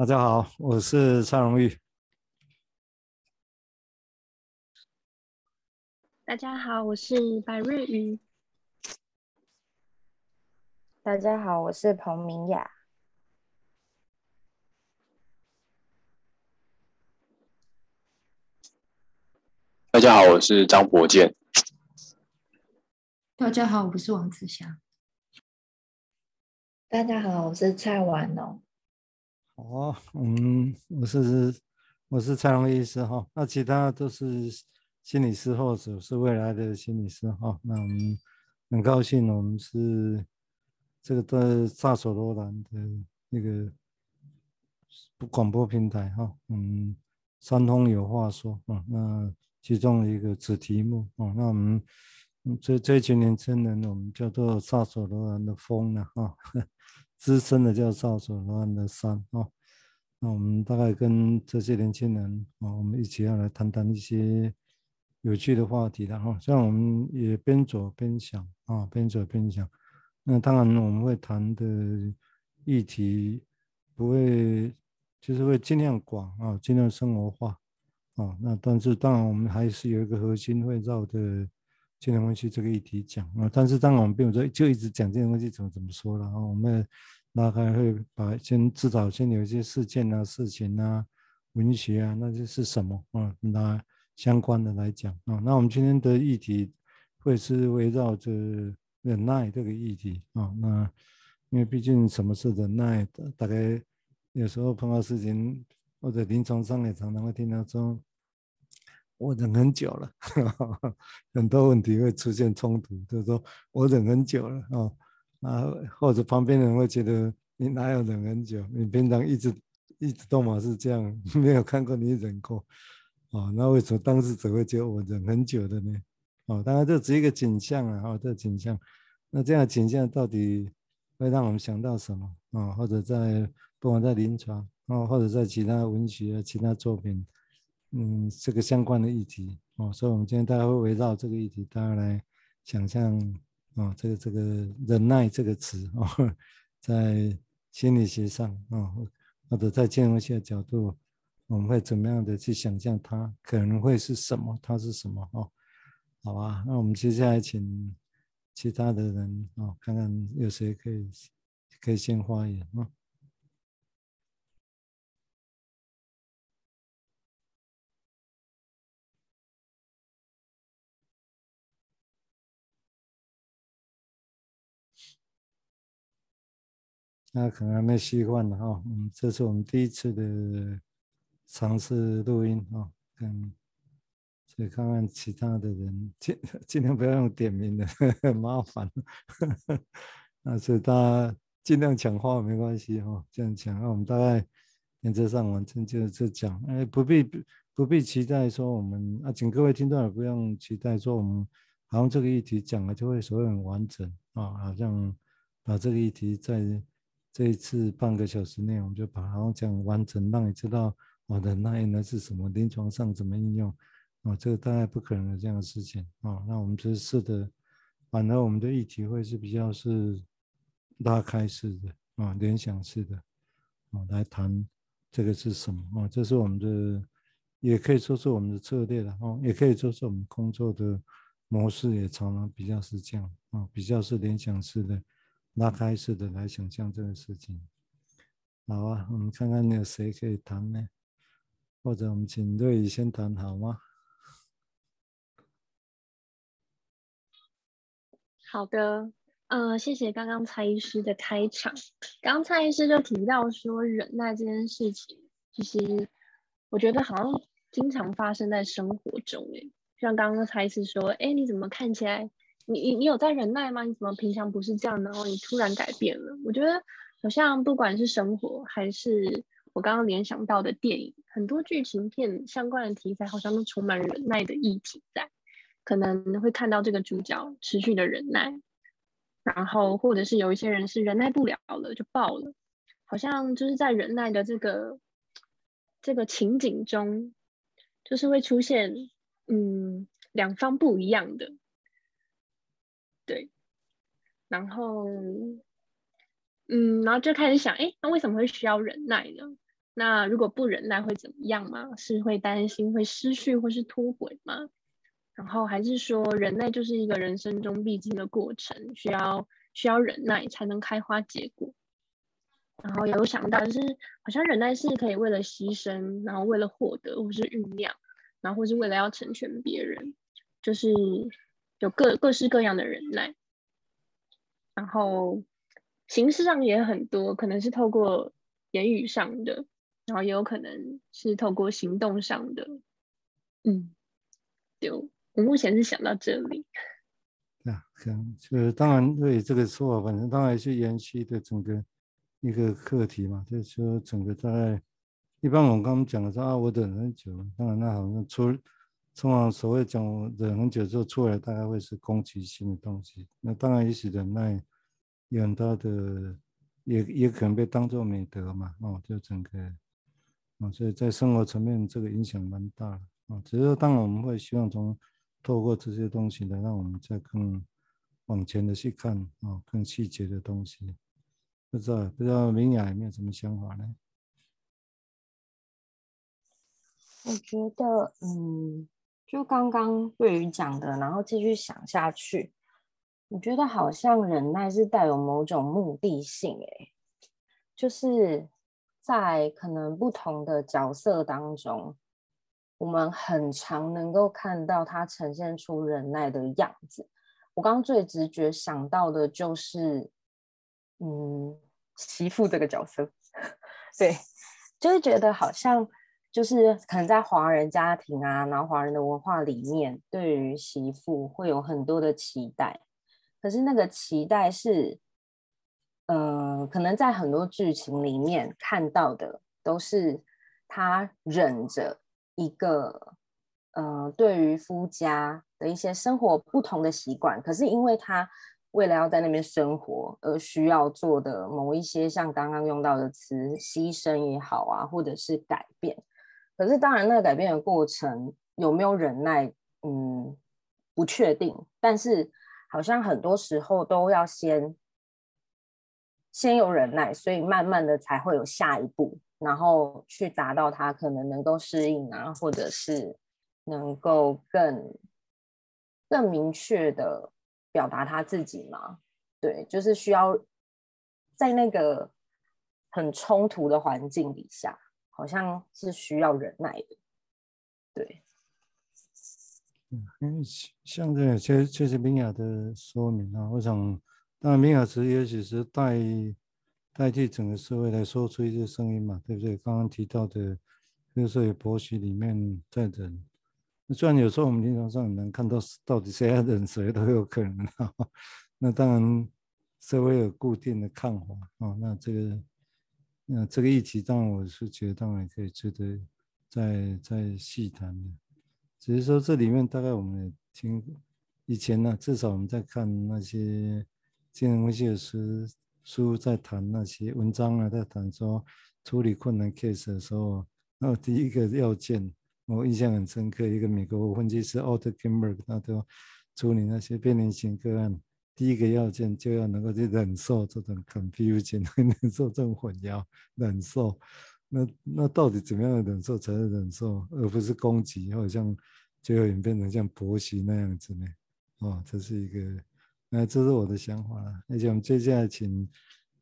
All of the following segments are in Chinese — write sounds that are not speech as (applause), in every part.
大家好，我是蔡荣玉。大家好，我是白瑞瑜。大家好，我是彭明雅。大家好，我是张博健。大家好，我是王子祥。大家好，我是蔡婉农。哦，嗯，我是我是蔡荣医师哈，那其他都是心理师或者是未来的心理师哈。那我们很高兴，我们是这个在萨索罗兰的那个广播平台哈。嗯，三通有话说啊，那其中一个子题目啊，那我们。这这群年轻人，我们叫做萨索罗兰的风呢，哈，资深的叫萨索罗兰的山啊。那我们大概跟这些年轻人啊，我们一起要来谈谈一些有趣的话题的哈。像我们也边走边想啊，边走边想。那当然我们会谈的议题不会，就是会尽量广啊，尽量生活化啊。那但是当然我们还是有一个核心会绕的。金融分析这个议题讲啊，但是当然我们并不说就一直讲金融分析怎么怎么说了啊，我们大概会把先至少先有一些事件啊、事情啊、文学啊，那些是什么啊，拿相关的来讲啊。那我们今天的议题会是围绕着忍耐这个议题啊。那因为毕竟什么是忍耐，大概有时候碰到事情或者临床上也常常会听到说。我忍很久了，(laughs) 很多问题会出现冲突，就是说我忍很久了啊，啊，或者旁边人会觉得你哪有忍很久？你平常一直一直都嘛是这样，(laughs) 没有看过你忍过啊？那为什么当事者会觉得我忍很久的呢？啊，当然这只是一个景象啊，啊，这景象，那这样景象到底会让我们想到什么啊？或者在不管在临床啊，或者在其他文学、其他作品。嗯，这个相关的议题哦，所以我们今天大家会围绕这个议题，大家来想象哦，这个这个忍耐这个词哦，在心理学上哦，或者在金融学角度，我们会怎么样的去想象它可能会是什么？它是什么？哦，好吧，那我们接下来请其他的人哦，看看有谁可以可以先发言啊。那可能还没习惯了哈，嗯，这是我们第一次的尝试录音啊，嗯，所以看看其他的人尽尽量不要用点名的，(laughs) 很麻烦，那所以大家尽量讲话没关系哈，这样讲，那我们大概原则上完成就就讲，哎，不必不必期待说我们啊，请各位听众也不用期待说我们好像这个议题讲了就会所有很完整啊，好像把这个议题在。这一次半个小时内，我们就把它讲完整，让你知道我的那一呢是什么，临床上怎么应用，啊，这个大概不可能的这样的事情啊。那我们就是试的，反而我们的议题会是比较是拉开式的啊，联想式的啊，来谈这个是什么啊？这是我们的，也可以说是我们的策略了啊，也可以说是我们工作的模式，也常常比较是这样啊，比较是联想式的。拉开式的来想象这个事情，好啊，我们看看有谁可以谈呢？或者我们请瑞宇先谈好吗？好的，嗯、呃，谢谢刚刚蔡医师的开场。刚刚蔡医师就提到说，忍耐这件事情，其实我觉得好像经常发生在生活中诶，像刚刚蔡医师说，哎，你怎么看起来？你你你有在忍耐吗？你怎么平常不是这样，然后你突然改变了？我觉得好像不管是生活还是我刚刚联想到的电影，很多剧情片相关的题材好像都充满忍耐的议题在，可能会看到这个主角持续的忍耐，然后或者是有一些人是忍耐不了了就爆了，好像就是在忍耐的这个这个情景中，就是会出现嗯两方不一样的。对，然后，嗯，然后就开始想，哎，那为什么会需要忍耐呢？那如果不忍耐会怎么样吗？是会担心会失去或是脱轨吗？然后还是说忍耐就是一个人生中必经的过程，需要需要忍耐才能开花结果。然后有想到就是好像忍耐是可以为了牺牲，然后为了获得或是酝酿，然后或是为了要成全别人，就是有各各式各样的忍耐。然后形式上也很多，可能是透过言语上的。然后也有可能是透过行动上的，嗯，就我目前是想到这里。对啊，可能就是当然对这个说法，反正当然是延续的整个一个课题嘛，就是说整个大概一般我们刚刚讲的说啊，我等很久，当然那好像出通常所谓讲忍很久之后出来，大概会是攻击性的东西。那当然也许忍耐有很大的，也也可能被当作美德嘛，哦，就整个。哦，所以在生活层面，这个影响蛮大的啊。只是说，当然我们会希望从透过这些东西来让我们再更往前的去看啊，更细节的东西。不知道不知道明雅有没有什么想法呢？我觉得，嗯，就刚刚对于讲的，然后继续想下去，我觉得好像忍耐是带有某种目的性，诶，就是。在可能不同的角色当中，我们很常能够看到他呈现出忍耐的样子。我刚刚最直觉想到的就是，嗯，媳妇这个角色，(laughs) 对，就会觉得好像就是可能在华人家庭啊，然后华人的文化里面，对于媳妇会有很多的期待，可是那个期待是。呃，可能在很多剧情里面看到的都是他忍着一个，呃，对于夫家的一些生活不同的习惯，可是因为他为了要在那边生活而需要做的某一些，像刚刚用到的词，牺牲也好啊，或者是改变，可是当然那个改变的过程有没有忍耐，嗯，不确定，但是好像很多时候都要先。先有忍耐，所以慢慢的才会有下一步，然后去达到他可能能够适应啊，或者是能够更更明确的表达他自己嘛。对，就是需要在那个很冲突的环境底下，好像是需要忍耐的。对，嗯，因为像这个，确确实明雅的说明啊，我想。当然，明雅词也许是代代替整个社会来说出一些声音嘛，对不对？刚刚提到的，就是说有婆媳里面在忍，虽然有时候我们临床上很难看到到底谁在忍谁都有可能啊。(laughs) 那当然，社会有固定的看法啊。那这个，那这个议题，当然我是觉得当然可以值得再再细谈的。只是说这里面大概我们也听以前呢，至少我们在看那些。金融分析的书书在谈那些文章啊，在谈说处理困难 case 的时候，那第一个要件我印象很深刻，一个美国分析师奥特金伯，他都处理那些变脸型个案，第一个要件就要能够去忍受这种 confusion，(laughs) 忍受这种混淆，忍受。那那到底怎么样的忍受才是忍受，而不是攻击，好像最后演变成像婆媳那样子呢？哦，这是一个。那这是我的想法了，而且我们接下来请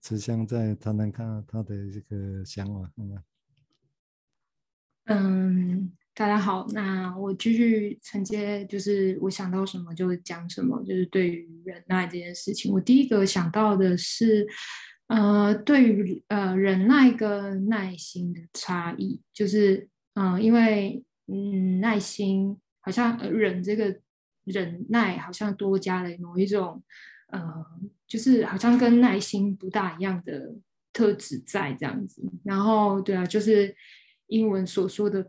慈香再谈谈看他的这个想法，好吗？嗯，大家好，那我继续承接，就是我想到什么就讲什么，就是对于忍耐这件事情，我第一个想到的是，呃，对于呃忍耐跟耐心的差异，就是嗯、因为嗯耐心好像忍这个。忍耐好像多加了某一种，呃，就是好像跟耐心不大一样的特质在这样子。然后，对啊，就是英文所说的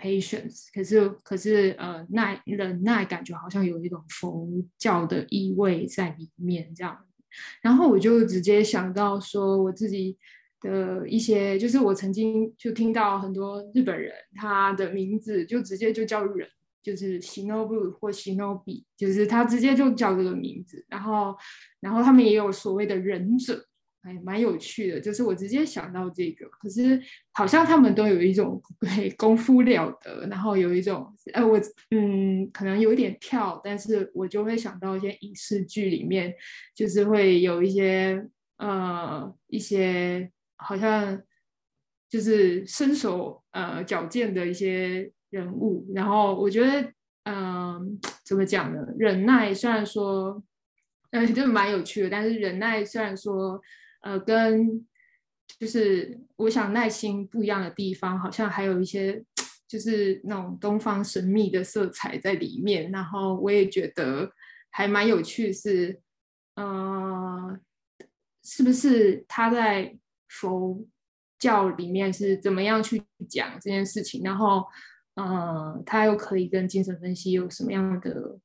patience，可是可是呃耐忍耐感觉好像有一种佛教的意味在里面这样。然后我就直接想到说我自己的一些，就是我曾经就听到很多日本人他的名字就直接就叫忍。就是 Shinobu 或 Shinobi，就是他直接就叫这个名字，然后，然后他们也有所谓的忍者，还蛮有趣的，就是我直接想到这个，可是好像他们都有一种对功夫了得，然后有一种，呃，我嗯，可能有一点跳，但是我就会想到一些影视剧里面，就是会有一些呃一些好像就是身手呃矫健的一些人物，然后我觉得嗯、怎么讲呢？忍耐虽然说，嗯、呃，就蛮有趣的，但是忍耐虽然说。呃，跟就是我想耐心不一样的地方，好像还有一些就是那种东方神秘的色彩在里面。然后我也觉得还蛮有趣是，是呃，是不是他在佛教里面是怎么样去讲这件事情？然后呃，他又可以跟精神分析有什么样的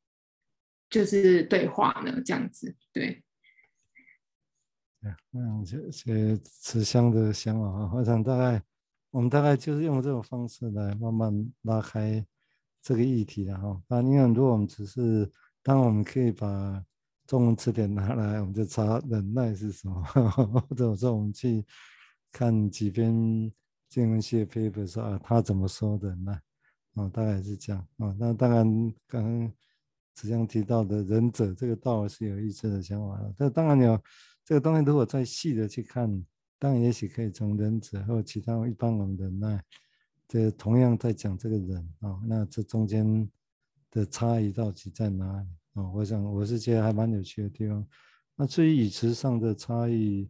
就是对话呢？这样子，对。嗯，这些慈祥的想法啊，我想大概我们大概就是用这种方式来慢慢拉开这个议题的哈。那因为如果我们只是，当我们可以把中文词典拿来，我们就查忍耐是什么，(laughs) 或者说我们去看几篇经文系的 paper 说啊，他怎么说的呢？哦，大概是这样啊。那当然，刚刚慈祥提到的忍者这个道是有意思的想法了，这当然有。这个东西如果再细的去看，当然也许可以从忍者或其他一般我们的那，这同样在讲这个人啊、那这中间的差异到底在哪里啊、我想我是觉得还蛮有趣的地方。那至于语词上的差异，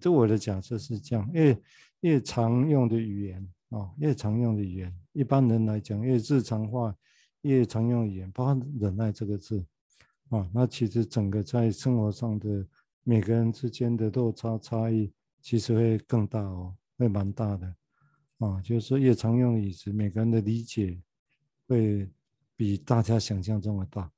就我的假设是这样：越越常用的语言啊、越常用的语言，一般人来讲越日常化，越常用语言，包括忍耐这个字啊、那其实整个在生活上的。每个人之间的落差差异其实会更大哦，会蛮大的啊。就是说越常用的语词，每个人的理解会比大家想象中的大。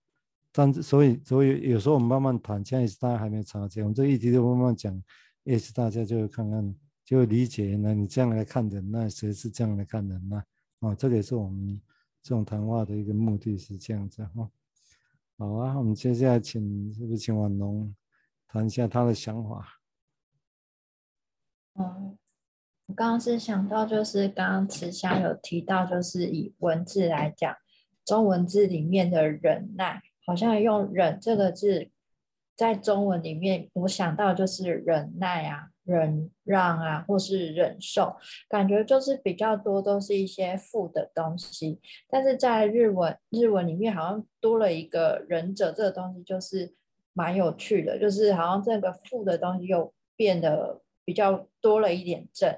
但是所以所以有时候我们慢慢谈，现在大家还没察觉，我们这个议题就慢慢讲，也是大家就看看，就理解。那你这样来看人，那谁是这样来看人呢？啊，这个也是我们这种谈话的一个目的是这样子哈。好啊，我们接下来请是不是请婉龙？谈一下他的想法。嗯，我刚刚是想到，就是刚刚慈祥有提到，就是以文字来讲，中文字里面的忍耐，好像用“忍”这个字，在中文里面，我想到就是忍耐啊、忍让啊，或是忍受，感觉就是比较多都是一些负的东西。但是在日文日文里面，好像多了一个“忍者”这个东西，就是。蛮有趣的，就是好像这个负的东西又变得比较多了一点正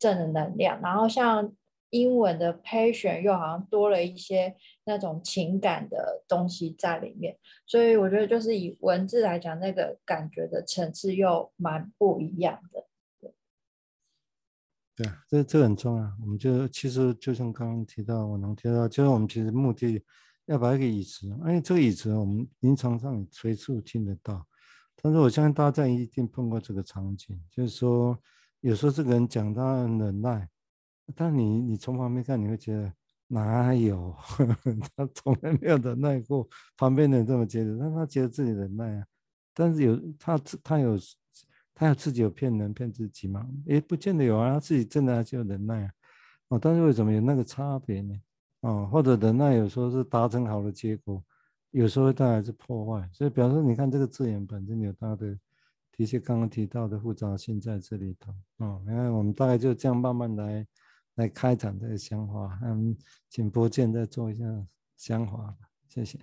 正的能量，然后像英文的 patient 又好像多了一些那种情感的东西在里面，所以我觉得就是以文字来讲，那个感觉的层次又蛮不一样的。对啊，这这很重要。我们就其实就像刚刚提到，我能提到，就是我们其实目的。要把一个椅子，因为这个椅子我们临床上随处听得到，但是我相信大家一定碰过这个场景，就是说有时候这个人讲他很忍耐，但你你从旁边看你会觉得哪有，呵 (laughs) 呵他从来没有忍耐过，旁边的人这么觉得，但他觉得自己忍耐啊，但是有他他有他有自己有骗人骗自己吗？诶，不见得有啊，他自己真的就忍耐啊，哦，但是为什么有那个差别呢？哦，或者忍耐有时候是达成好的结果，有时候会带来是破坏，所以表示你看这个字眼本身有它的，的确刚刚提到的复杂性在这里头。哦，你看我们大概就这样慢慢来来开展这个想法，嗯，请博建再做一下想法，谢谢。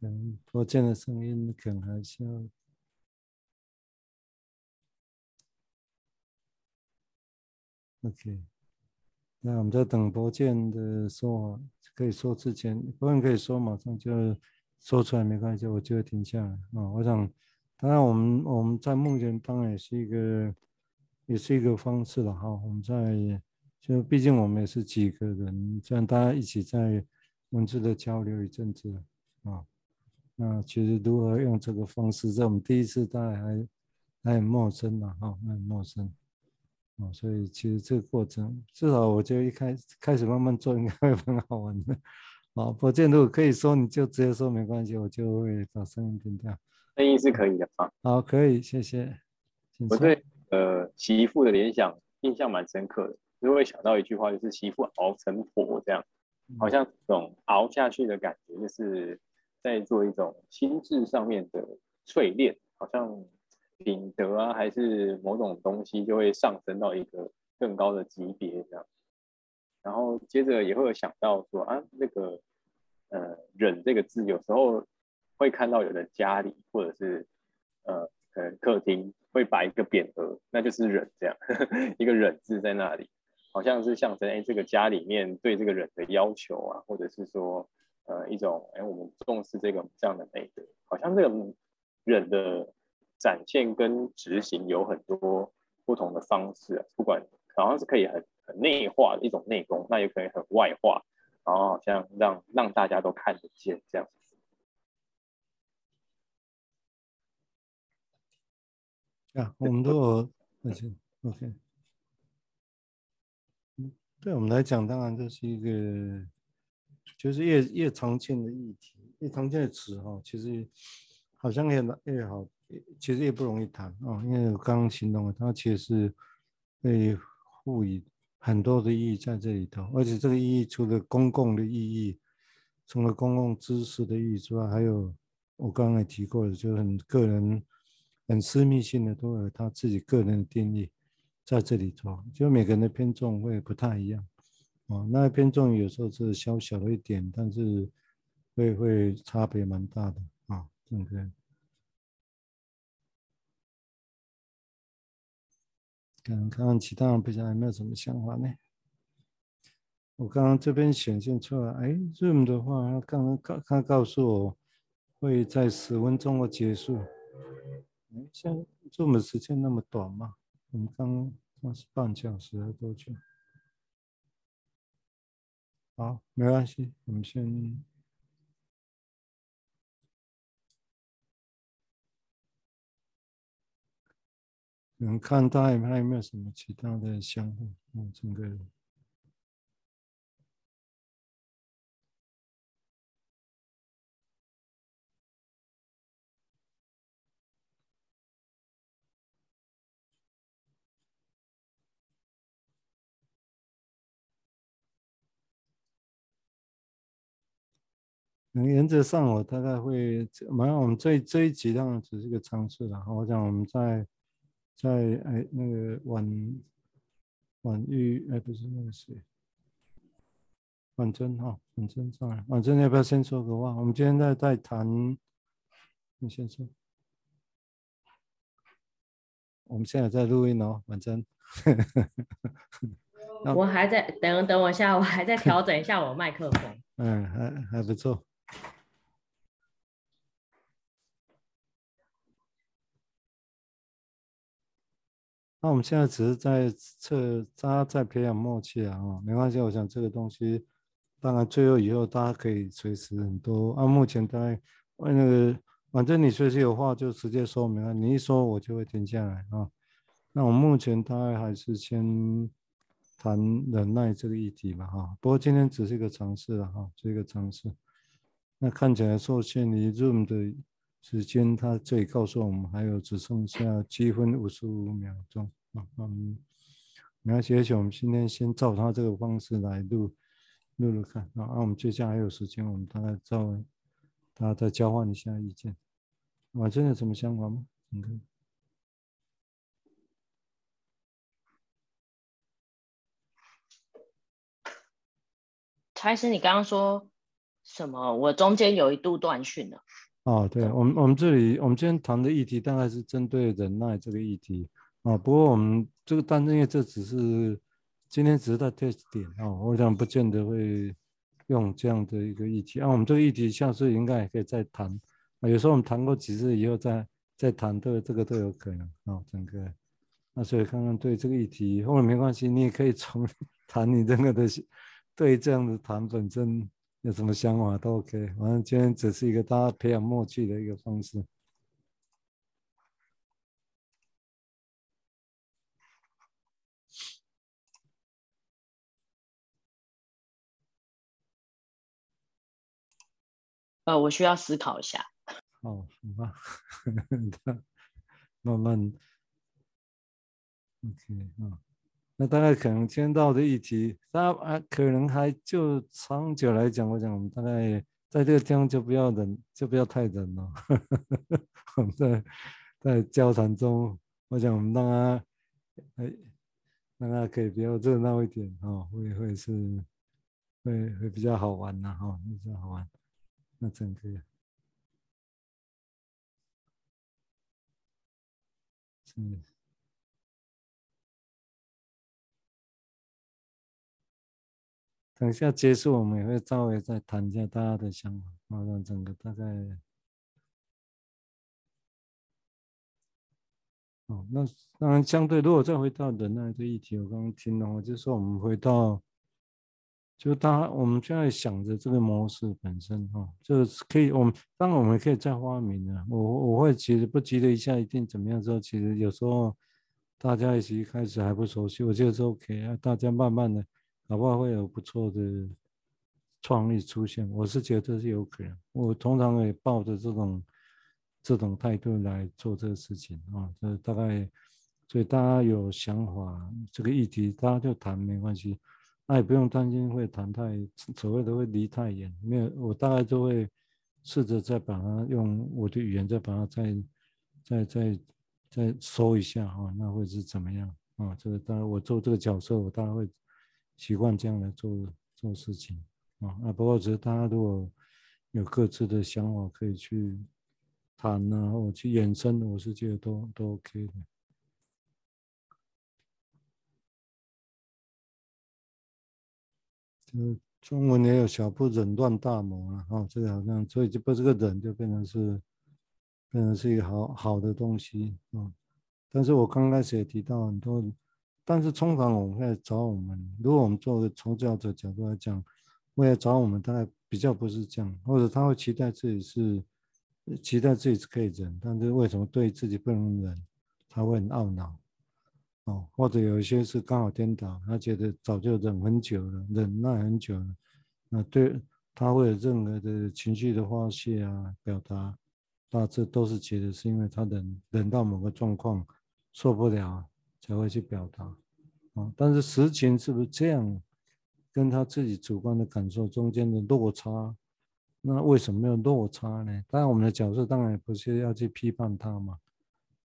嗯，博建的声音可能还需要。OK，那我们在等博建的说，可以说之前，不然可以说马上就说出来没关系，我就会停下来啊、我想，当然我们我们在目前当然也是一个，也是一个方式了哈。我们在就毕竟我们也是几个人，这样大家一起在文字的交流一阵子啊。那其实如何用这个方式，在我们第一次当然还还很陌生了哈，很陌生。啊，所以其实这个过程，至少我觉得一开始开始慢慢做，应该会很好玩的。好，不见如果可以说，你就直接说没关系，我就会把声音变掉。声音是可以的啊。好，可以，谢谢。我对呃媳妇的联想印象蛮深刻的，就会想到一句话，就是媳妇熬成婆这样，好像这种熬下去的感觉，就是在做一种心智上面的淬炼，好像品德啊，还是某种东西就会上升到一个更高的级别这样。然后接着也会有想到说啊，那个呃忍这个字，有时候会看到有的家里或者是呃可能客厅会摆一个匾额，那就是忍这样，(laughs) 一个忍字在那里，好像是象征哎这个家里面对这个忍的要求啊，或者是说呃一种哎我们重视这个这样的美德，好像这个忍的展现跟执行有很多不同的方式啊，不管好像是可以很。很内化的一种内功，那也可以很外化，然后好像让让大家都看得见这样子。啊，我们都有那些 OK。对我们来讲，当然这是一个，就是越越常见的议题，越常见的词哈，其实好像越越好，其实也不容易谈啊，因为我刚刚形容了，它其实是被赋予。很多的意义在这里头，而且这个意义除了公共的意义，除了公共知识的意义之外，还有我刚刚也提过的，就是很个人、很私密性的，都有他自己个人的定义在这里头。就每个人的偏重会不太一样啊，那偏重有时候是小小的一点，但是会会差别蛮大的啊，对不对？看看其他人不知道有没有什么想法呢？我刚刚这边显现出来，哎，Zoom 的话，他刚刚告他告诉我会在十分钟后结束。哎，现在 Zoom 时间那么短吗？我们刚刚是半小时还多久？好，没关系，我们先。你们看他有没有什么其他的想法？嗯，整个。原则上，我大概会，马上我们这这一集当然只是一个尝试了。我想我们在。在哎，那个婉婉玉哎，不是那个谁，婉珍哈，婉珍上来，婉珍要不要先说个话？我们今天在在谈，你先说。我们现在在录音哦，婉珍。(laughs) 我还在等等我一下，我还在调整一下我麦克风。(laughs) 嗯，还还不错。那我们现在只是在测，大家在培养默契啊，没关系。我想这个东西，当然最后以后大家可以随时很多。啊，目前大概那个，反正你随时有话就直接说明啊，你一说我就会停下来啊。那我们目前大概还是先谈忍耐这个议题吧，哈。不过今天只是一个尝试了哈，是一个尝试。那看起来受限于 Zoom 的。时间，他这里告诉我们还有只剩下七分五十五秒钟，嗯，没关系，而且我们今天先照他这个方式来录录录看啊，后我们接下来还有时间，我们大概照大家再交换一下意见。啊，真的有什么想法吗？你看，蔡师，你刚刚说什么？我中间有一度断讯了。哦，对，我们我们这里我们今天谈的议题大概是针对忍耐这个议题啊。不过我们这个单因为这只是今天只是在 test 点啊，我想不见得会用这样的一个议题啊。我们这个议题下次应该也可以再谈啊。有时候我们谈过几次以后再再谈，都这个都有可能啊。整个那所以看看对这个议题后面没关系，你也可以从 (laughs) 谈你这个的对这样的谈本身。有什么想法都 OK，反正今天只是一个大家培养默契的一个方式。呃，我需要思考一下。好，好吧，慢慢。OK 啊，那大概可能签到的议题，大家可能还就长久来讲，我想我们大概在这个地方就不要忍，就不要太忍了。(laughs) 我们在在交谈中，我想我们让他，哎，让他可以比较热闹一点哦，会会是会会比较好玩呐，哈，比较好玩。那整个是。等一下结束，我们也会稍微再谈一下大家的想法，好，让整个大概。哦，那当然相对，如果再回到人类这议题，我刚刚听了，我就说我们回到，就当我们现在想着这个模式本身，哈，就是可以，我们当然我们可以再发明的。我我会其实不急着一下一定怎么样之后，其实有时候大家一起一开始还不熟悉，我觉得是 OK 啊，大家慢慢的。搞不好会有不错的创意出现，我是觉得是有可能。我通常也抱着这种这种态度来做这个事情啊，这大概，所以大家有想法，这个议题大家就谈没关系，那也不用担心会谈太所谓的会离太远，没有，我大概就会试着再把它用我的语言再把它再再再再说一下哈，那会是怎么样啊？这个当然我做这个角色，我当然会。习惯这样来做做事情啊啊！不过，只是大家如果有各自的想法，可以去谈啊，或去延伸，我是觉得都都 OK 的。就中文也有小不忍乱大谋了，哈，这个好像所以就不这个忍就变成是变成是一个好好的东西啊。但是我刚开始也提到很多。但是通常我们会找我们，如果我们做个从教者角度来讲，会来找我们，大概比较不是这样，或者他会期待自己是，期待自己是可以忍，但是为什么对自己不能忍，他会很懊恼，哦，或者有一些是刚好颠倒，他觉得早就忍很久了，忍耐很久了，那对他会有任何的情绪的发泄啊，表达，那这都是觉得是因为他忍忍到某个状况受不了。才会去表达，啊，但是实情是不是这样？跟他自己主观的感受中间的落差，那为什么没有落差呢？当然，我们的角色当然不是要去批判他嘛，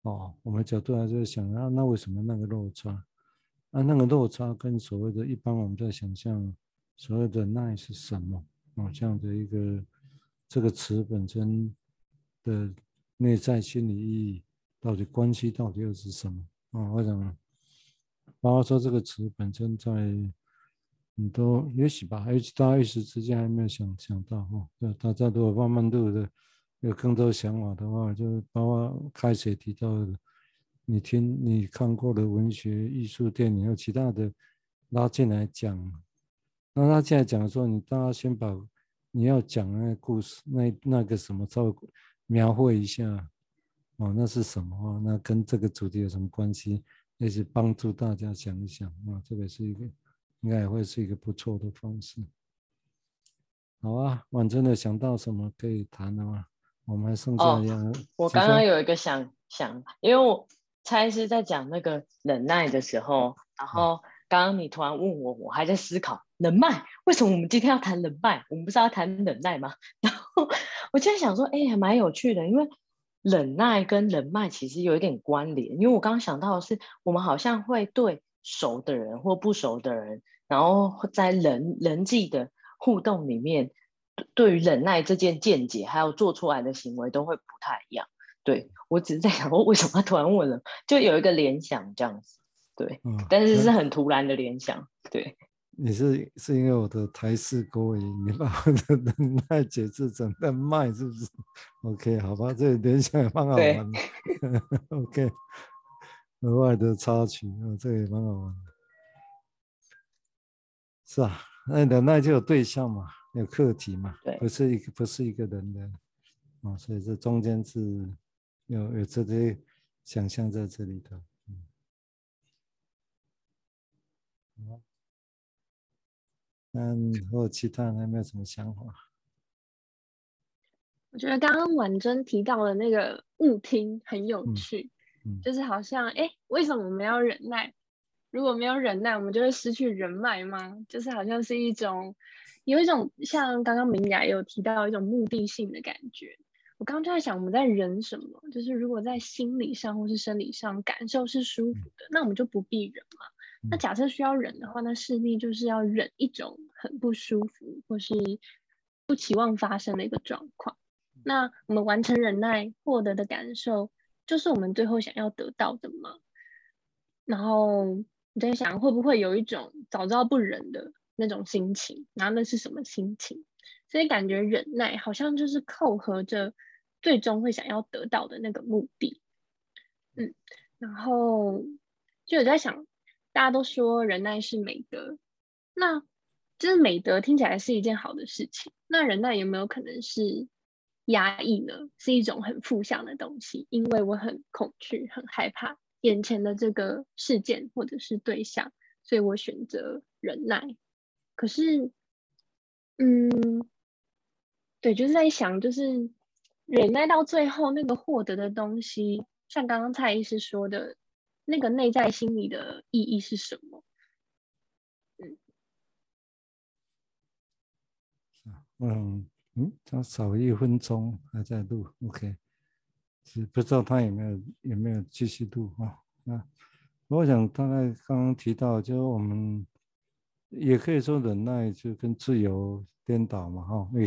哦，我们角度还是想啊，那为什么那个落差？啊，那个落差跟所谓的一般我们在想象所谓的耐是什么？啊，这样的一个这个词本身的内在心理意义，到底关系到底又是什么？啊，我想？包括说这个词本身在很多，也许吧，还有大家一时之间还没有想想到哈。对，大家如果慢慢录的有更多想法的话，就包括开始提到的，你听你看过的文学、艺术、电影，有其他的拉进来讲。那他现在讲的时候，你大家先把你要讲那个故事，那那个什么，稍微描绘一下。哦，那是什么啊？那跟这个主题有什么关系？也是帮助大家想一想啊，这个是一个，应该也会是一个不错的方式。好啊，晚真的想到什么可以谈的吗？我们还剩下一样。哦，我刚刚有一个想想，因为我猜是在讲那个忍耐的时候，然后刚刚你突然问我，我还在思考忍耐，为什么我们今天要谈忍耐？我们不是要谈忍耐吗？(laughs) 然后我就在想说，哎，还蛮有趣的，因为。忍耐跟人脉其实有一点关联，因为我刚刚想到的是，我们好像会对熟的人或不熟的人，然后在人人际的互动里面，对于忍耐这件见解，还有做出来的行为都会不太一样。对，我只是在想，我为什么他突然问了，就有一个联想这样子，对，嗯，但是是很突然的联想，对。你是是因为我的台式国语，你把我的忍耐解释成在卖，是不是？OK，好吧，这联想也蛮好玩的。(laughs) OK，额外的插曲啊，这个也蛮好玩的。是啊，那忍耐就有对象嘛，有课题嘛，不是一个不是一个人的啊，所以这中间是有有这些想象在这里的。嗯。嗯，或其他人还没有什么想法？我觉得刚刚婉珍提到的那个误听很有趣，嗯嗯、就是好像哎，为什么我们要忍耐？如果没有忍耐，我们就会失去人脉吗？就是好像是一种，有一种像刚刚明雅也有提到一种目的性的感觉。我刚刚就在想，我们在忍什么？就是如果在心理上或是生理上感受是舒服的，那我们就不必忍嘛。那假设需要忍的话，那势必就是要忍一种很不舒服或是不期望发生的一个状况。那我们完成忍耐获得的感受，就是我们最后想要得到的吗？然后。我在想，会不会有一种早知道不忍的那种心情？然后那是什么心情？所以感觉忍耐好像就是扣合着最终会想要得到的那个目的。嗯，然后就有在想，大家都说忍耐是美德，那就是美德听起来是一件好的事情。那忍耐有没有可能是压抑呢？是一种很负向的东西？因为我很恐惧，很害怕。眼前的这个事件或者是对象，所以我选择忍耐。可是，嗯，对，就是在想，就是忍耐到最后那个获得的东西，像刚刚蔡医师说的，那个内在心理的意义是什么？嗯，嗯嗯，他少一分钟还在录，OK。是不知道他有没有有没有继续度啊？那我想大概刚刚提到，就是我们也可以说忍耐就跟自由颠倒嘛，哈，也